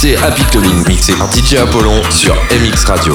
c'est Clubbing mixé par DJ Apollon sur MX Radio.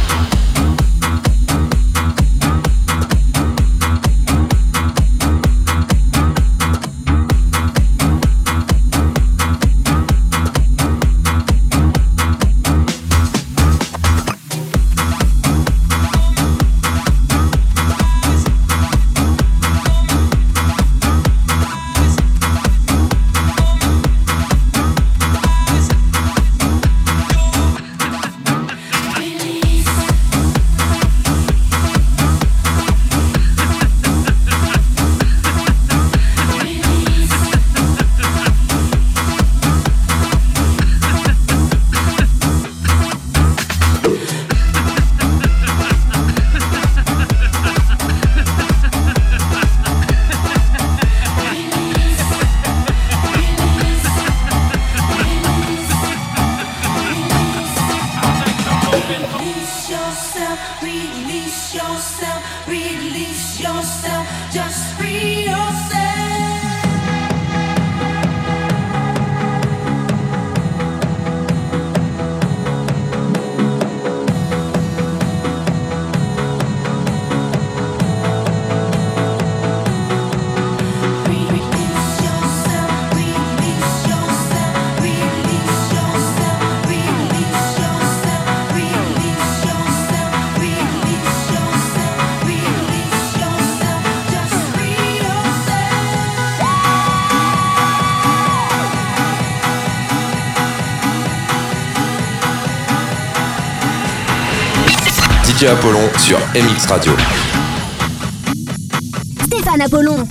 Apollon sur MX Radio. Stéphane Apollon.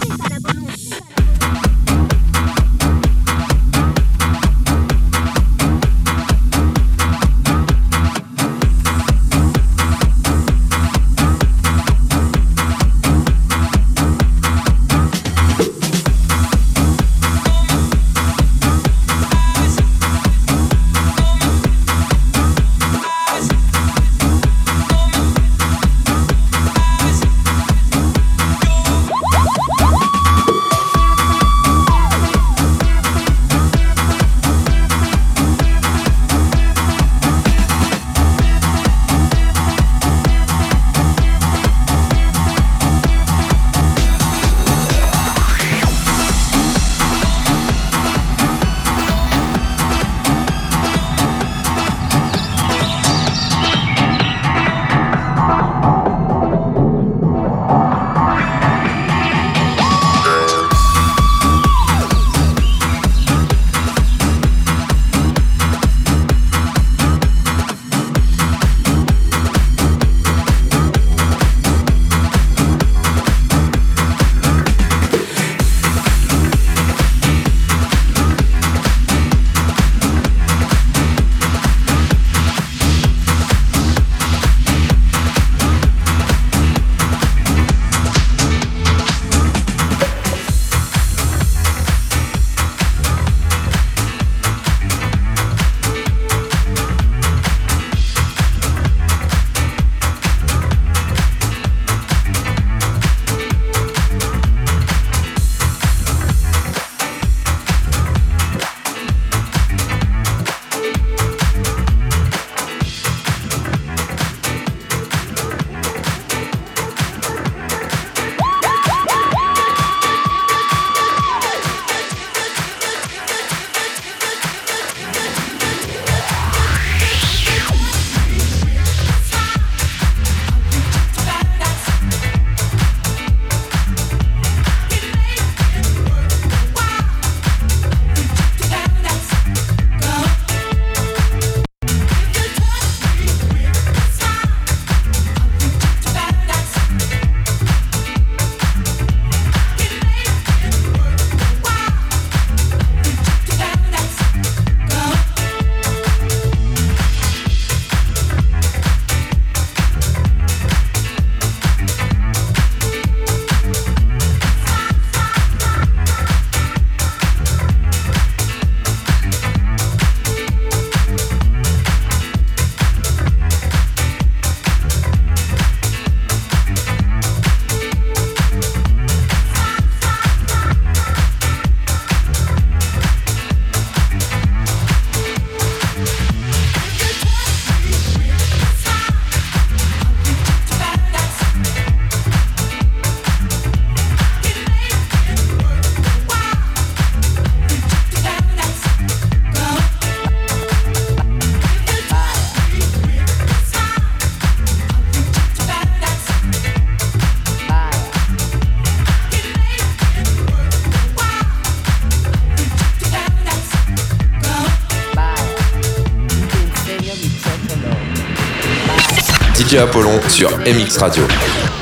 DJ Apollon sur MX Radio.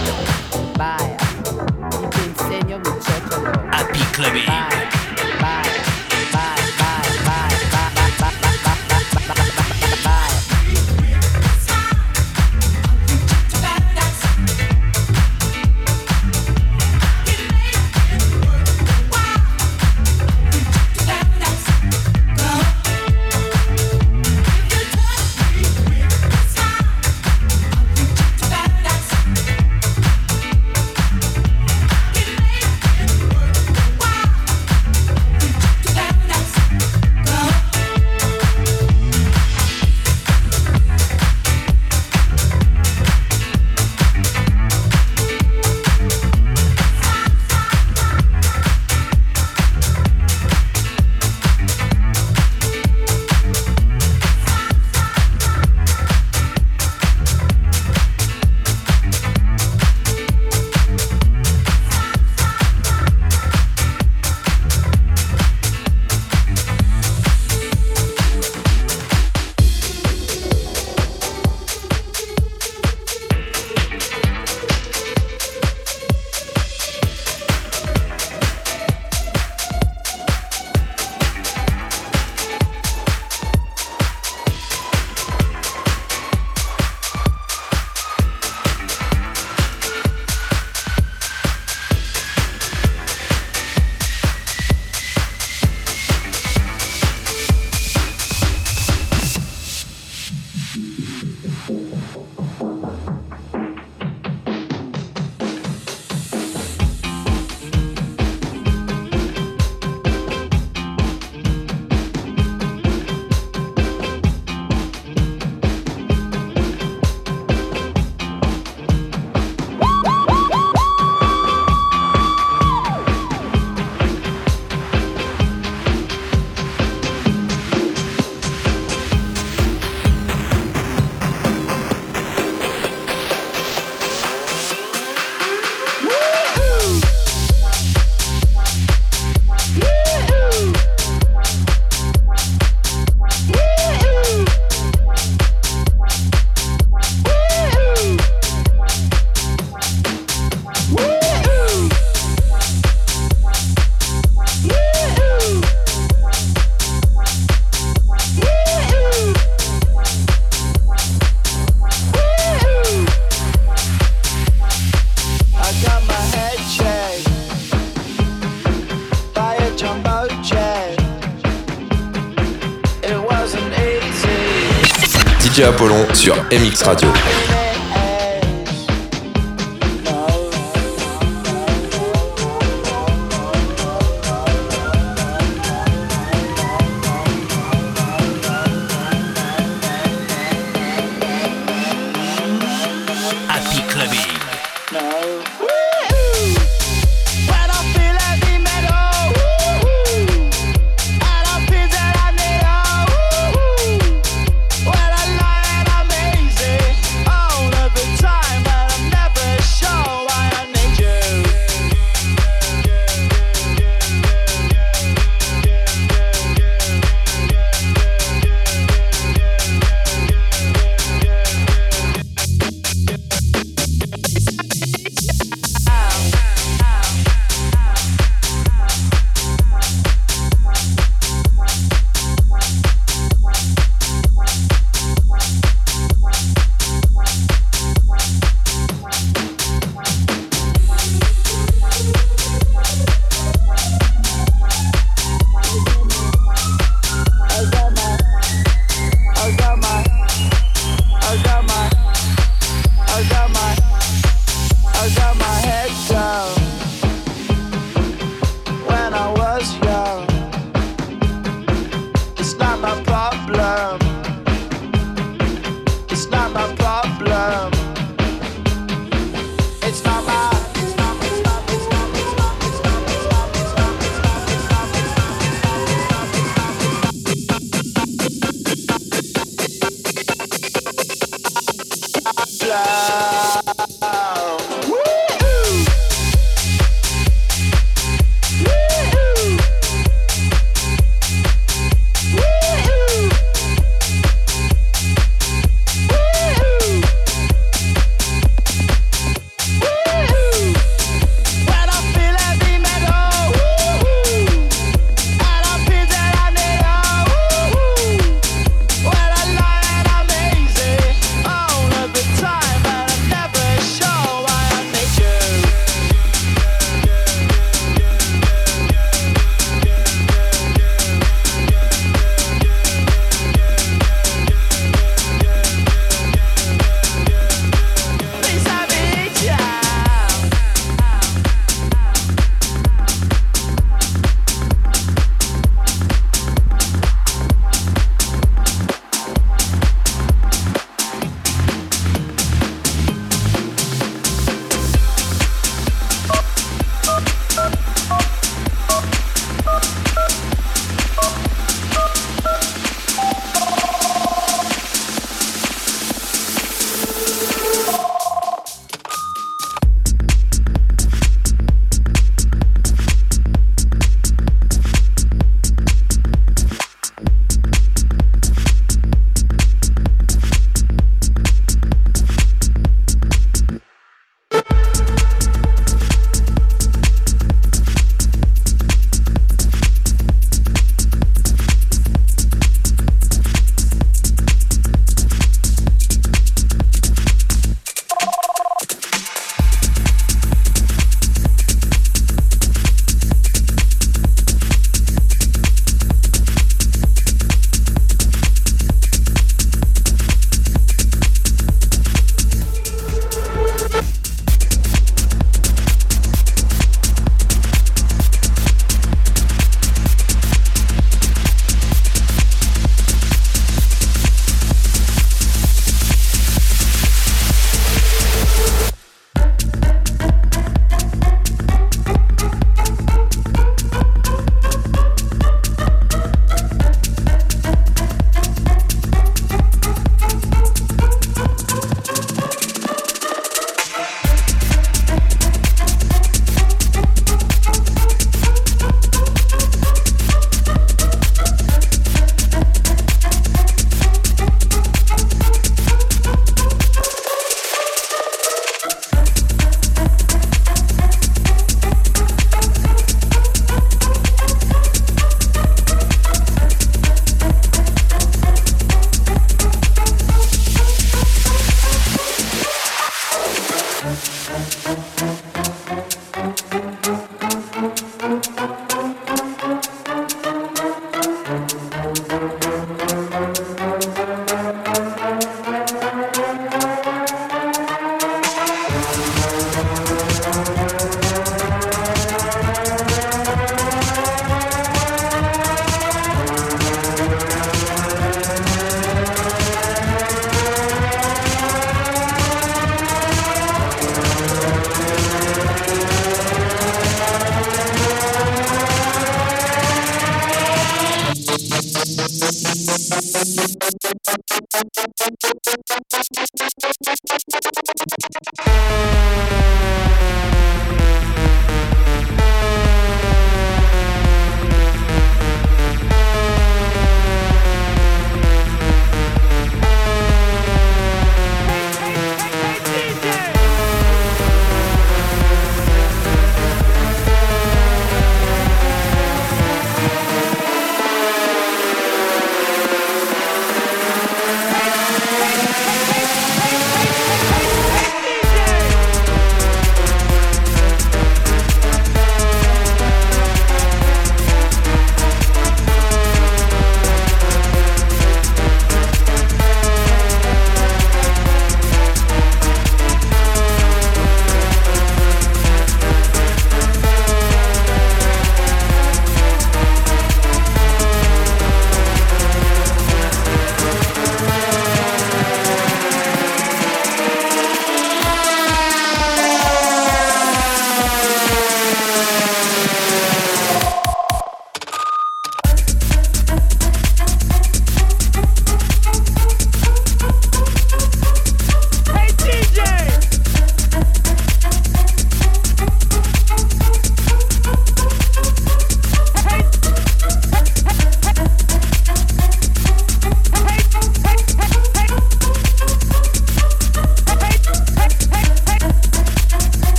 MX Radio.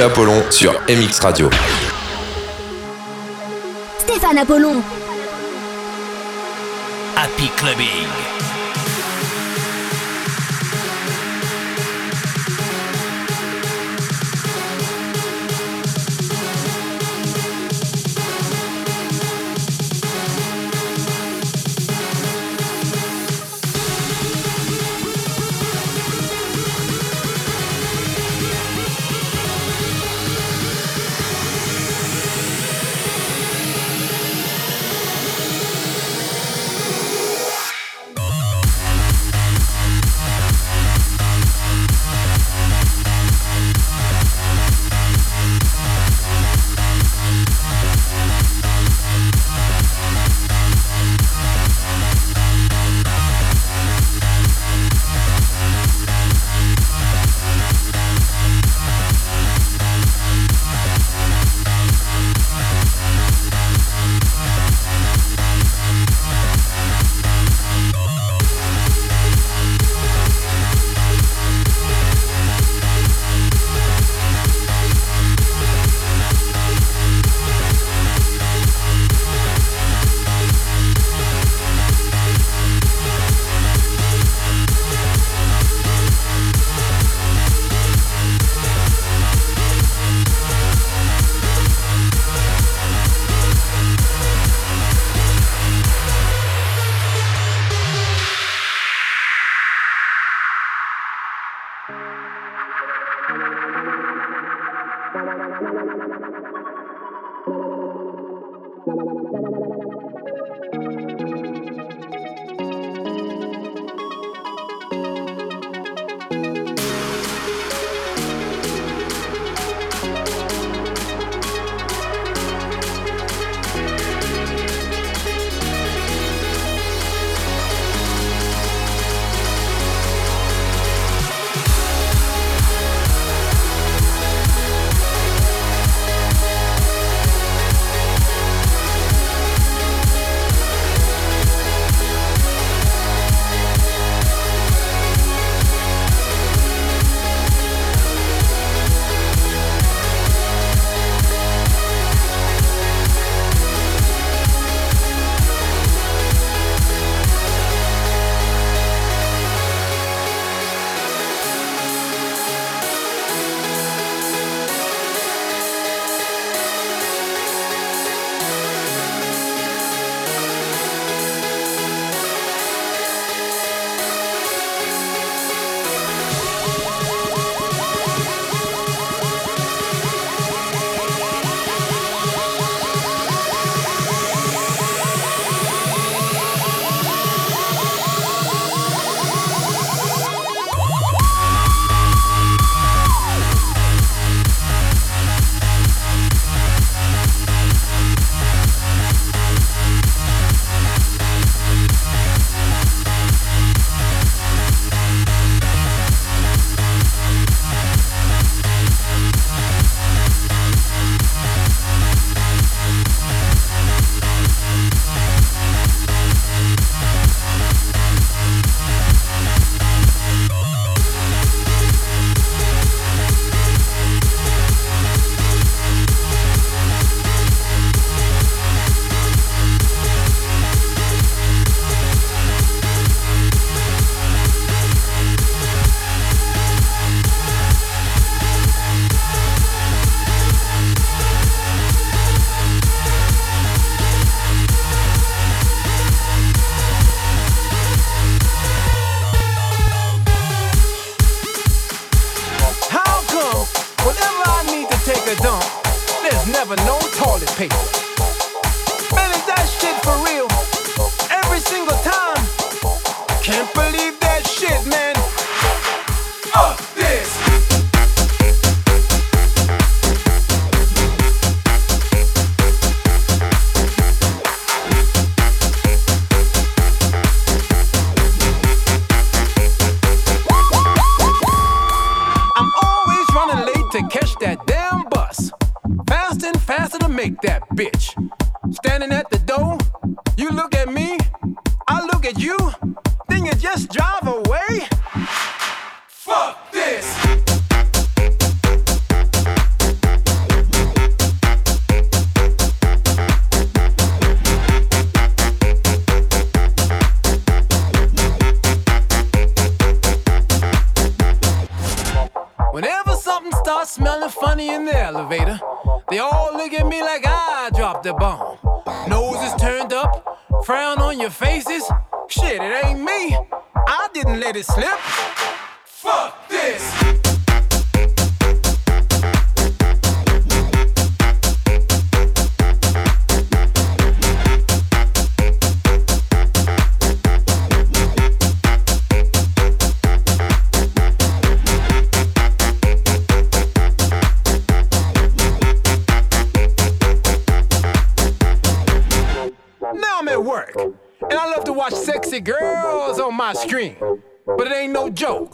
Apollon sur MX Radio. Stéphane Apollon. Happy Clubbing.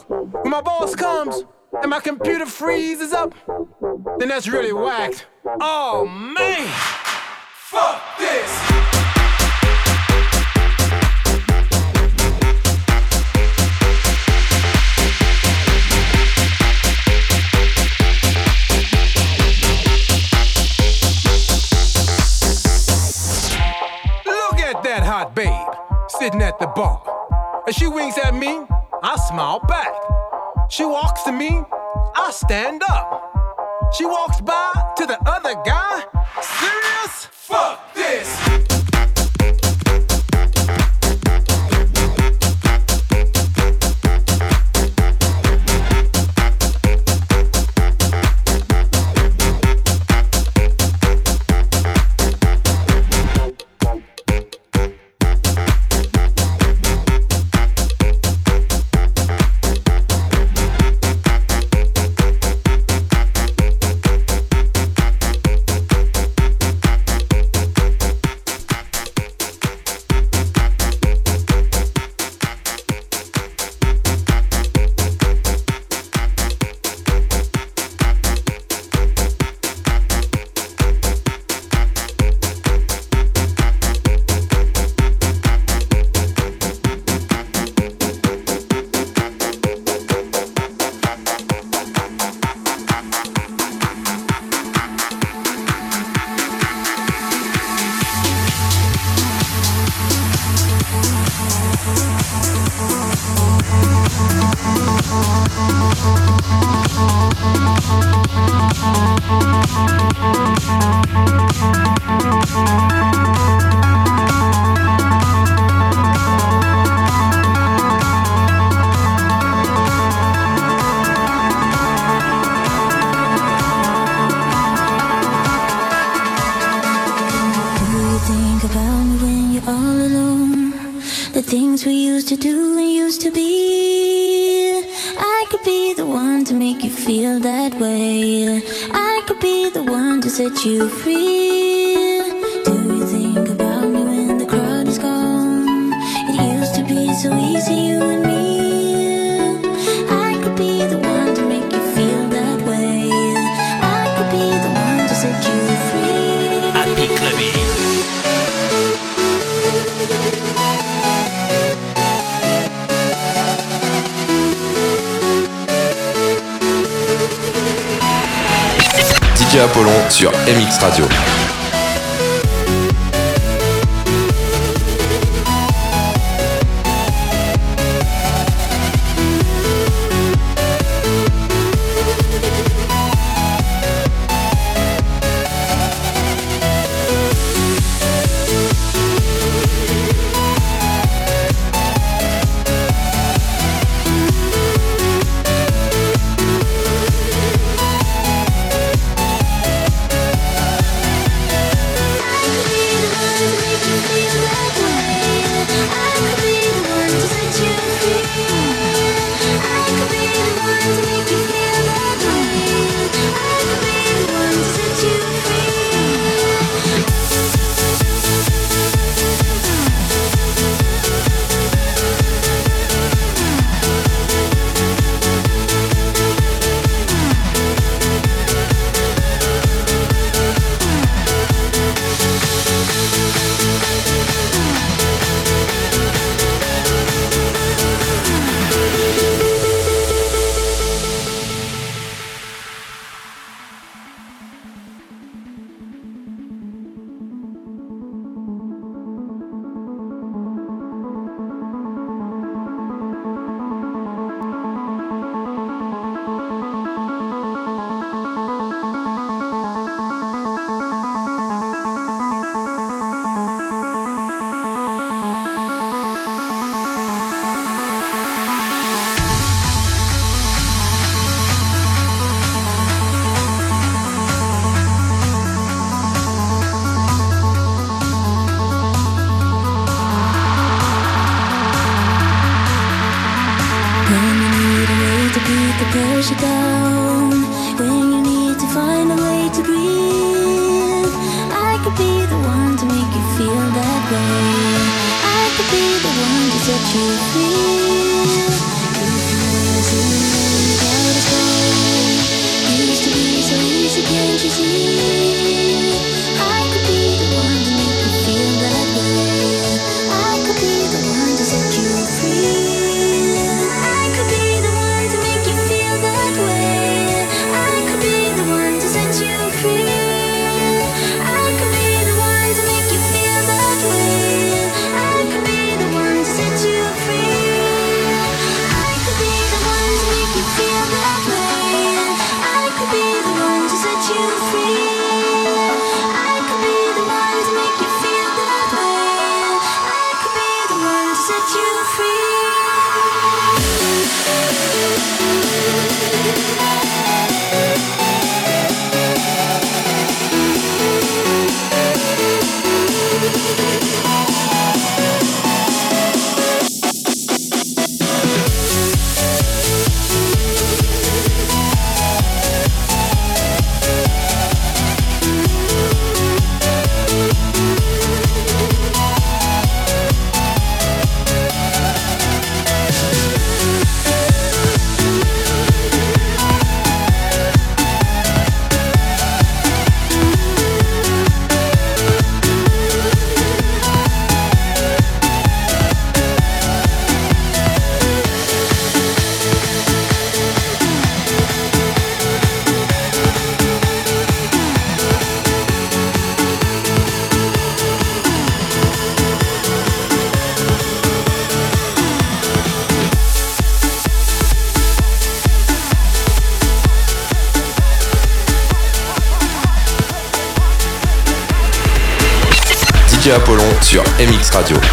When my boss comes and my computer freezes up, then that's really whacked. Oh man! Fuck this! sitting at the bar and she winks at me, I smile back. She walks to me, I stand up. She walks by to the other guy. Serious? Fuck this! sur MX Radio. Radio.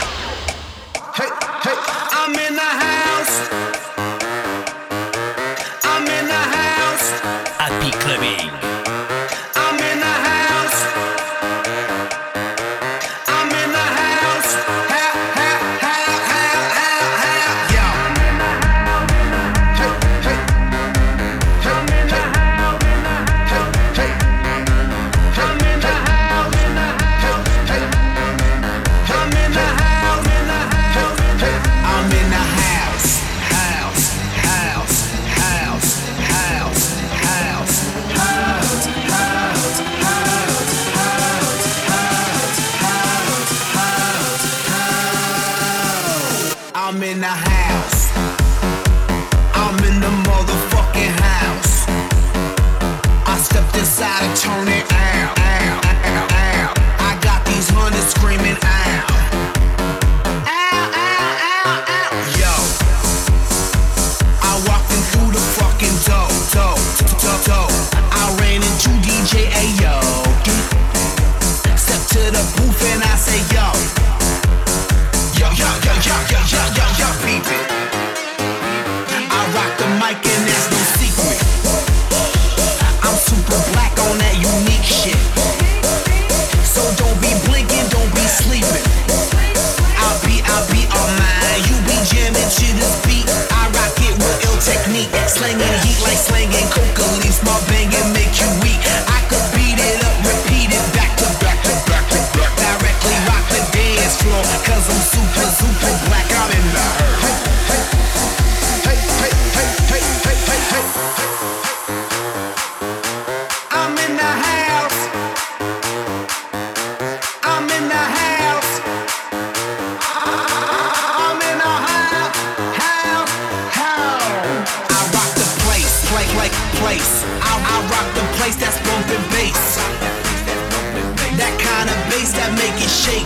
shake.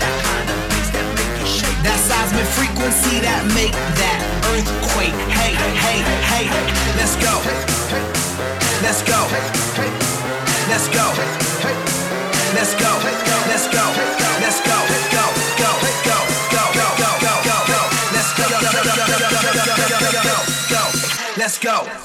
That seismic frequency that make that earthquake. Hey, hey, hey, let's go. Let's go. Let's go. Let's go. Let's go. Let's go. Go. Go. Go. Go. Go. Go. Go. Go. Let's go. Go. Go. Go. Let's go.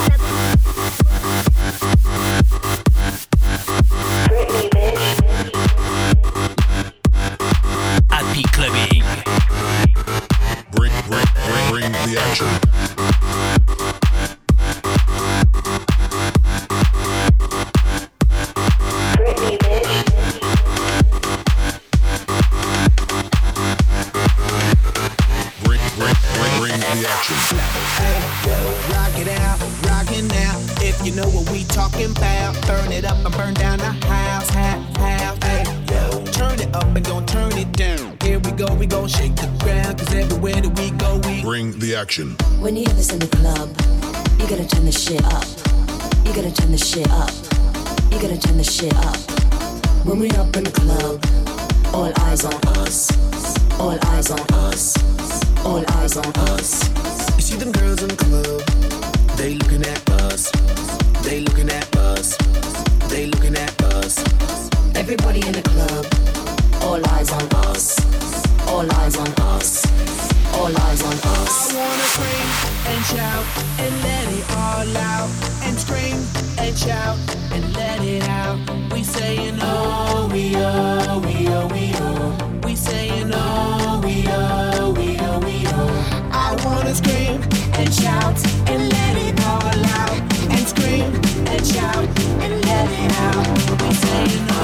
and scream and shout and let it all out. And scream and shout and let it out. We say no.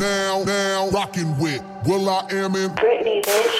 Now, now, rocking with will.i.am in Britney, bitch.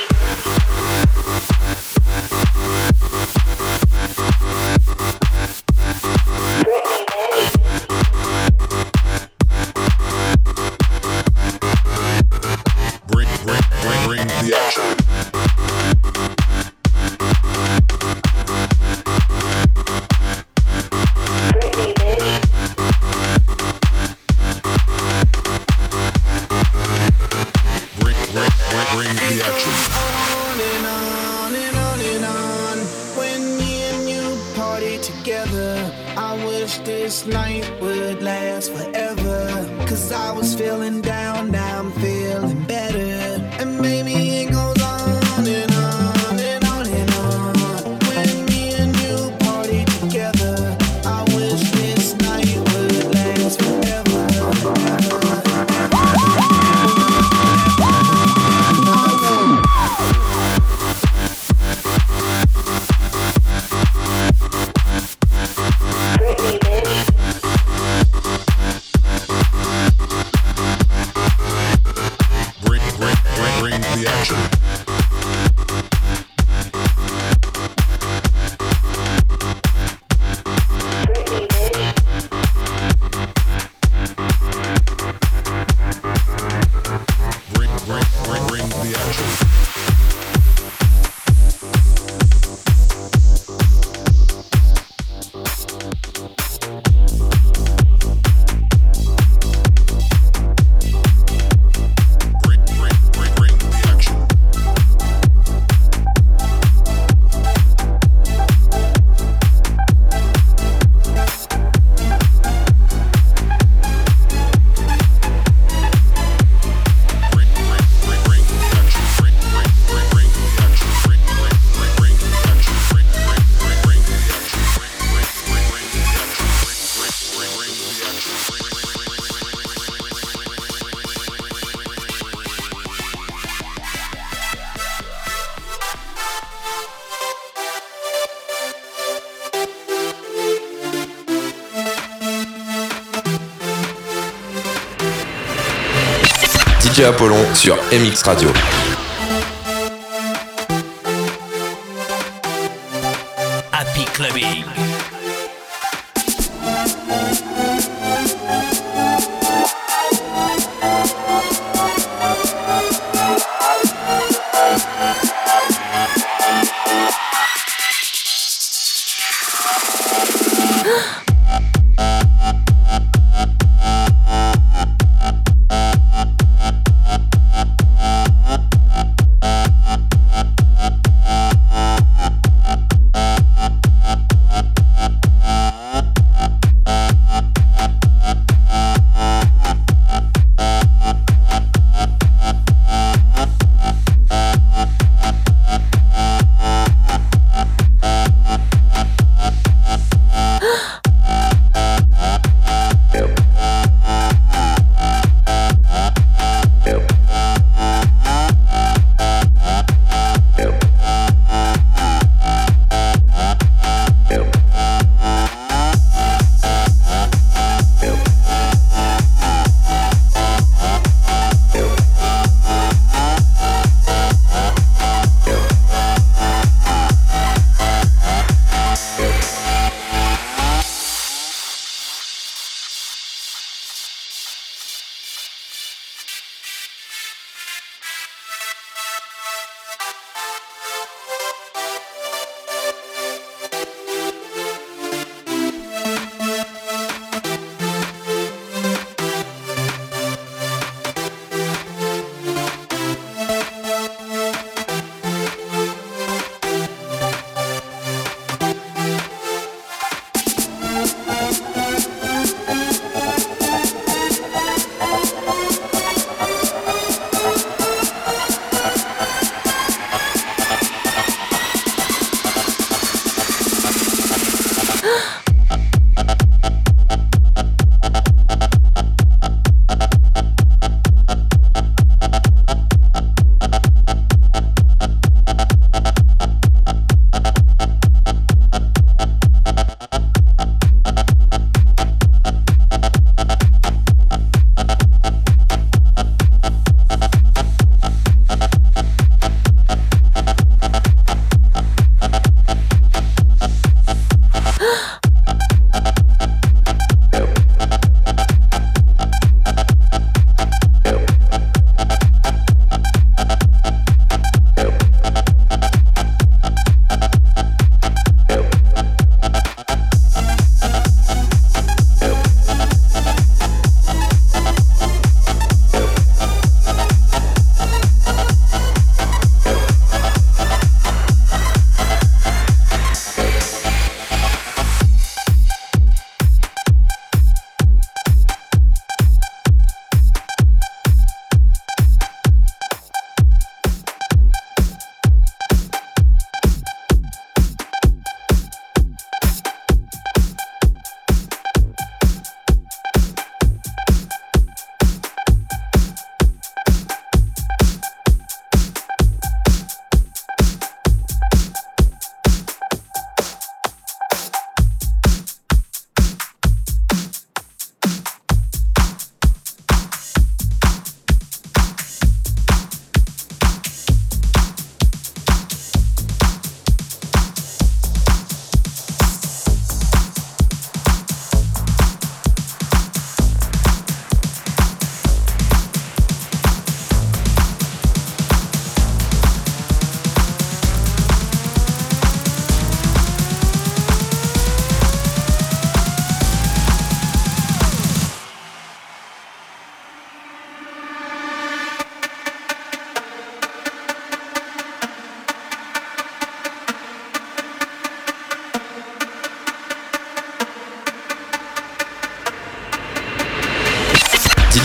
sur MX Radio.